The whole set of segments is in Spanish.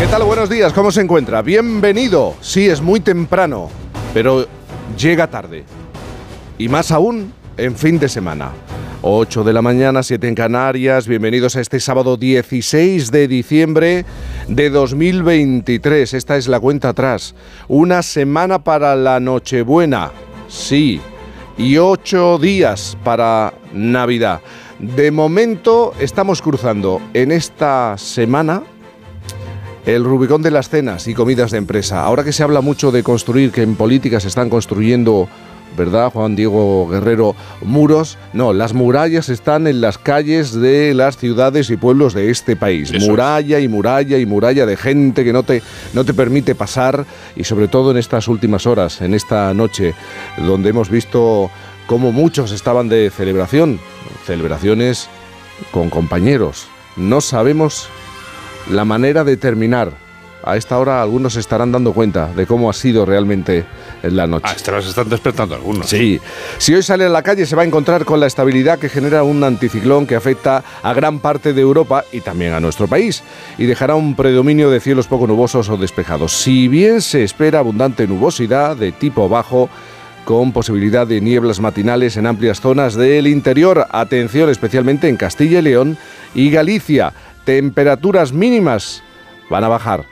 ¿Qué tal? Buenos días, ¿cómo se encuentra? Bienvenido. Sí, es muy temprano, pero llega tarde. Y más aún en fin de semana. 8 de la mañana, 7 en Canarias. Bienvenidos a este sábado 16 de diciembre de 2023. Esta es la cuenta atrás. Una semana para la Nochebuena. Sí. Y 8 días para Navidad. De momento estamos cruzando en esta semana el Rubicón de las cenas y comidas de empresa. Ahora que se habla mucho de construir, que en política se están construyendo, ¿verdad, Juan Diego Guerrero? Muros. No, las murallas están en las calles de las ciudades y pueblos de este país. Eso muralla y muralla y muralla de gente que no te, no te permite pasar y sobre todo en estas últimas horas, en esta noche, donde hemos visto cómo muchos estaban de celebración, celebraciones con compañeros. No sabemos la manera de terminar. A esta hora algunos se estarán dando cuenta de cómo ha sido realmente la noche. Ah, se están despertando algunos. Sí, si hoy sale a la calle se va a encontrar con la estabilidad que genera un anticiclón que afecta a gran parte de Europa y también a nuestro país y dejará un predominio de cielos poco nubosos o despejados. Si bien se espera abundante nubosidad de tipo bajo, con posibilidad de nieblas matinales en amplias zonas del interior. Atención especialmente en Castilla y León y Galicia. Temperaturas mínimas van a bajar.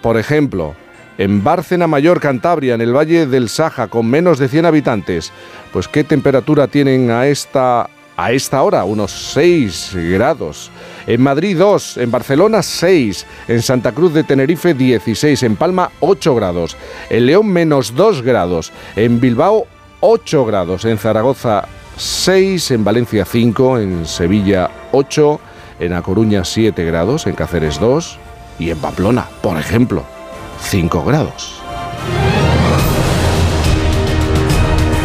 Por ejemplo, en Bárcena Mayor, Cantabria, en el Valle del Saja, con menos de 100 habitantes, pues ¿qué temperatura tienen a esta, a esta hora? Unos 6 grados. En Madrid 2, en Barcelona 6, en Santa Cruz de Tenerife 16, en Palma 8 grados, en León menos 2 grados, en Bilbao 8 grados, en Zaragoza 6, en Valencia 5, en Sevilla 8, en A Coruña 7 grados, en Cáceres 2 y en Pamplona, por ejemplo, 5 grados.